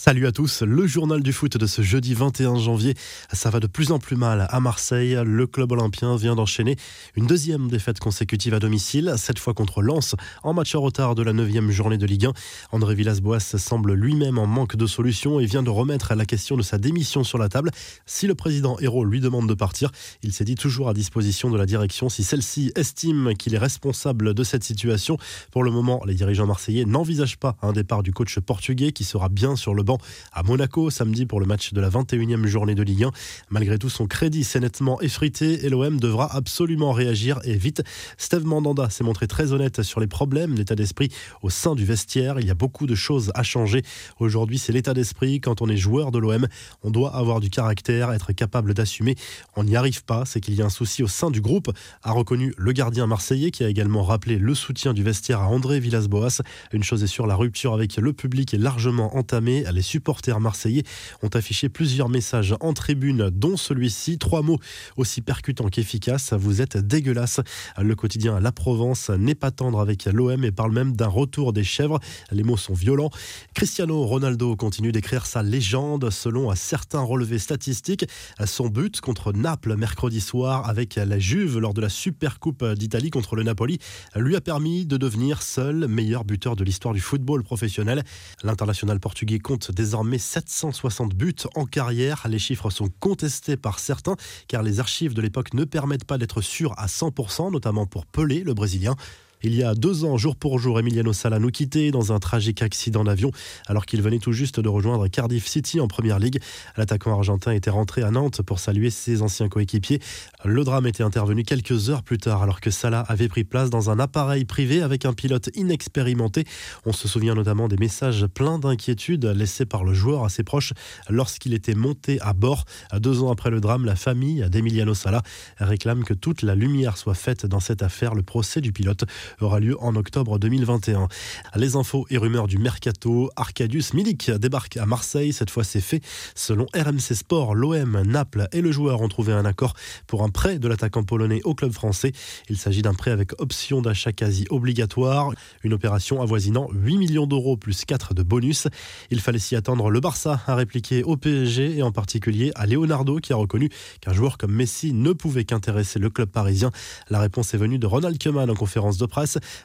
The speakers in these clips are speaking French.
Salut à tous, le journal du foot de ce jeudi 21 janvier. Ça va de plus en plus mal à Marseille. Le club olympien vient d'enchaîner une deuxième défaite consécutive à domicile, cette fois contre Lens, en match en retard de la 9 journée de Ligue 1. André Villas-Boas semble lui-même en manque de solution et vient de remettre la question de sa démission sur la table. Si le président Hérault lui demande de partir, il s'est dit toujours à disposition de la direction si celle-ci estime qu'il est responsable de cette situation. Pour le moment, les dirigeants marseillais n'envisagent pas un départ du coach portugais qui sera bien sur le à Monaco samedi pour le match de la 21e journée de Ligue 1. Malgré tout, son crédit s'est nettement effrité et l'OM devra absolument réagir et vite. Steve Mandanda s'est montré très honnête sur les problèmes d'état d'esprit au sein du vestiaire. Il y a beaucoup de choses à changer. Aujourd'hui, c'est l'état d'esprit. Quand on est joueur de l'OM, on doit avoir du caractère, être capable d'assumer. On n'y arrive pas, c'est qu'il y a un souci au sein du groupe, a reconnu le gardien marseillais qui a également rappelé le soutien du vestiaire à André Villas-Boas. Une chose est sûre, la rupture avec le public est largement entamée les supporters marseillais ont affiché plusieurs messages en tribune, dont celui-ci. Trois mots aussi percutants qu'efficaces. Vous êtes dégueulasse. Le quotidien La Provence n'est pas tendre avec l'OM et parle même d'un retour des chèvres. Les mots sont violents. Cristiano Ronaldo continue d'écrire sa légende selon certains relevés statistiques. Son but contre Naples mercredi soir avec la Juve lors de la Super Coupe d'Italie contre le Napoli lui a permis de devenir seul meilleur buteur de l'histoire du football professionnel. L'international portugais compte désormais 760 buts en carrière. Les chiffres sont contestés par certains car les archives de l'époque ne permettent pas d'être sûrs à 100%, notamment pour Pelé, le Brésilien. Il y a deux ans, jour pour jour, Emiliano Sala nous quittait dans un tragique accident d'avion alors qu'il venait tout juste de rejoindre Cardiff City en Première Ligue. L'attaquant argentin était rentré à Nantes pour saluer ses anciens coéquipiers. Le drame était intervenu quelques heures plus tard alors que Salah avait pris place dans un appareil privé avec un pilote inexpérimenté. On se souvient notamment des messages pleins d'inquiétude laissés par le joueur à ses proches lorsqu'il était monté à bord. Deux ans après le drame, la famille d'Emiliano Sala réclame que toute la lumière soit faite dans cette affaire. Le procès du pilote aura lieu en octobre 2021. Les infos et rumeurs du mercato, Arcadius Milik débarque à Marseille. Cette fois, c'est fait. Selon RMC Sport, l'OM, Naples et le joueur ont trouvé un accord pour un prêt de l'attaquant polonais au club français. Il s'agit d'un prêt avec option d'achat quasi obligatoire. Une opération avoisinant 8 millions d'euros plus 4 de bonus. Il fallait s'y attendre. Le Barça a répliqué au PSG et en particulier à Leonardo qui a reconnu qu'un joueur comme Messi ne pouvait qu'intéresser le club parisien. La réponse est venue de Ronald Koeman en conférence de presse.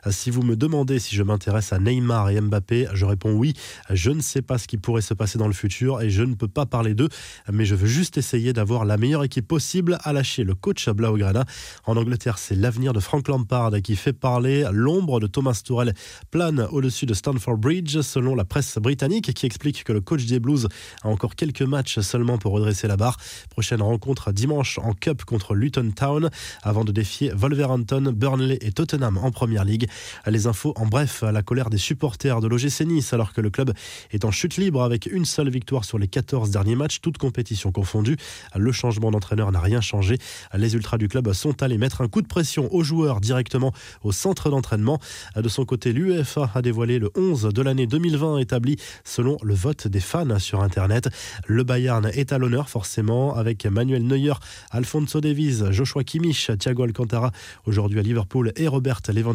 Si vous me demandez si je m'intéresse à Neymar et Mbappé, je réponds oui. Je ne sais pas ce qui pourrait se passer dans le futur et je ne peux pas parler d'eux, mais je veux juste essayer d'avoir la meilleure équipe possible à lâcher le coach Blaugrana. En Angleterre, c'est l'avenir de Frank Lampard qui fait parler. L'ombre de Thomas Tuchel plane au-dessus de Stanford Bridge, selon la presse britannique, qui explique que le coach des Blues a encore quelques matchs seulement pour redresser la barre. Prochaine rencontre dimanche en Cup contre Luton Town, avant de défier Wolverhampton, Burnley et Tottenham en Première Ligue. Les infos en bref, la colère des supporters de l'OGC Nice alors que le club est en chute libre avec une seule victoire sur les 14 derniers matchs, toutes compétitions confondues. Le changement d'entraîneur n'a rien changé. Les ultras du club sont allés mettre un coup de pression aux joueurs directement au centre d'entraînement. De son côté, l'UEFA a dévoilé le 11 de l'année 2020 établi selon le vote des fans sur Internet. Le Bayern est à l'honneur forcément avec Manuel Neuer, Alfonso Davies, Joshua Kimmich, Thiago Alcantara aujourd'hui à Liverpool et Robert Lewandowski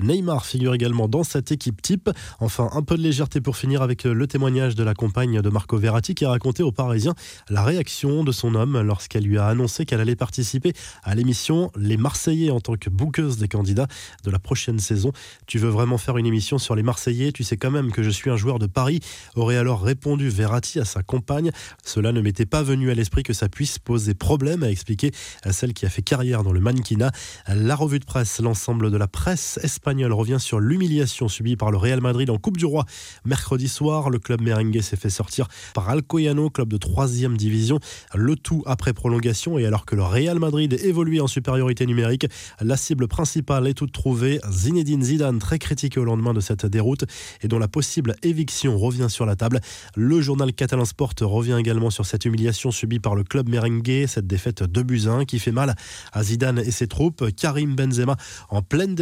Neymar figure également dans cette équipe type. Enfin, un peu de légèreté pour finir avec le témoignage de la compagne de Marco Verratti qui a raconté aux Parisiens la réaction de son homme lorsqu'elle lui a annoncé qu'elle allait participer à l'émission Les Marseillais en tant que bouqueuse des candidats de la prochaine saison. Tu veux vraiment faire une émission sur les Marseillais? Tu sais quand même que je suis un joueur de Paris, aurait alors répondu Verratti à sa compagne? Cela ne m'était pas venu à l'esprit que ça puisse poser problème, a expliqué à celle qui a fait carrière dans le mannequinat. La revue de presse, l'ensemble de la presse espagnole revient sur l'humiliation subie par le Real Madrid en Coupe du Roi. Mercredi soir, le club merengue s'est fait sortir par Alcoyano, club de 3 division. Le tout après prolongation et alors que le Real Madrid évolue en supériorité numérique, la cible principale est toute trouvée. Zinedine Zidane, très critiqué au lendemain de cette déroute et dont la possible éviction revient sur la table. Le journal catalan Sport revient également sur cette humiliation subie par le club merengue, cette défaite de buts qui fait mal à Zidane et ses troupes. Karim Benzema en pleine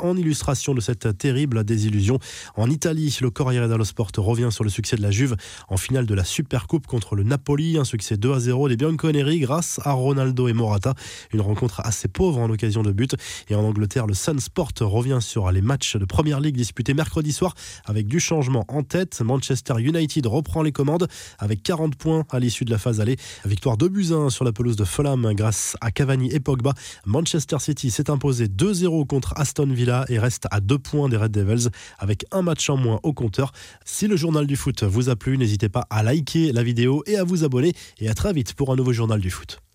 en illustration de cette terrible désillusion. En Italie, le Corriere dello Sport revient sur le succès de la Juve en finale de la Supercoupe contre le Napoli. Un succès 2 à 0 des Bianconeri grâce à Ronaldo et Morata. Une rencontre assez pauvre en occasion de but. Et en Angleterre, le Sun Sport revient sur les matchs de Première Ligue disputés mercredi soir avec du changement en tête. Manchester United reprend les commandes avec 40 points à l'issue de la phase allée. Victoire de buts sur la pelouse de Fulham grâce à Cavani et Pogba. Manchester City s'est imposé 2-0 contre Aston Villa et reste à 2 points des Red Devils avec un match en moins au compteur. Si le journal du foot vous a plu, n'hésitez pas à liker la vidéo et à vous abonner et à très vite pour un nouveau journal du foot.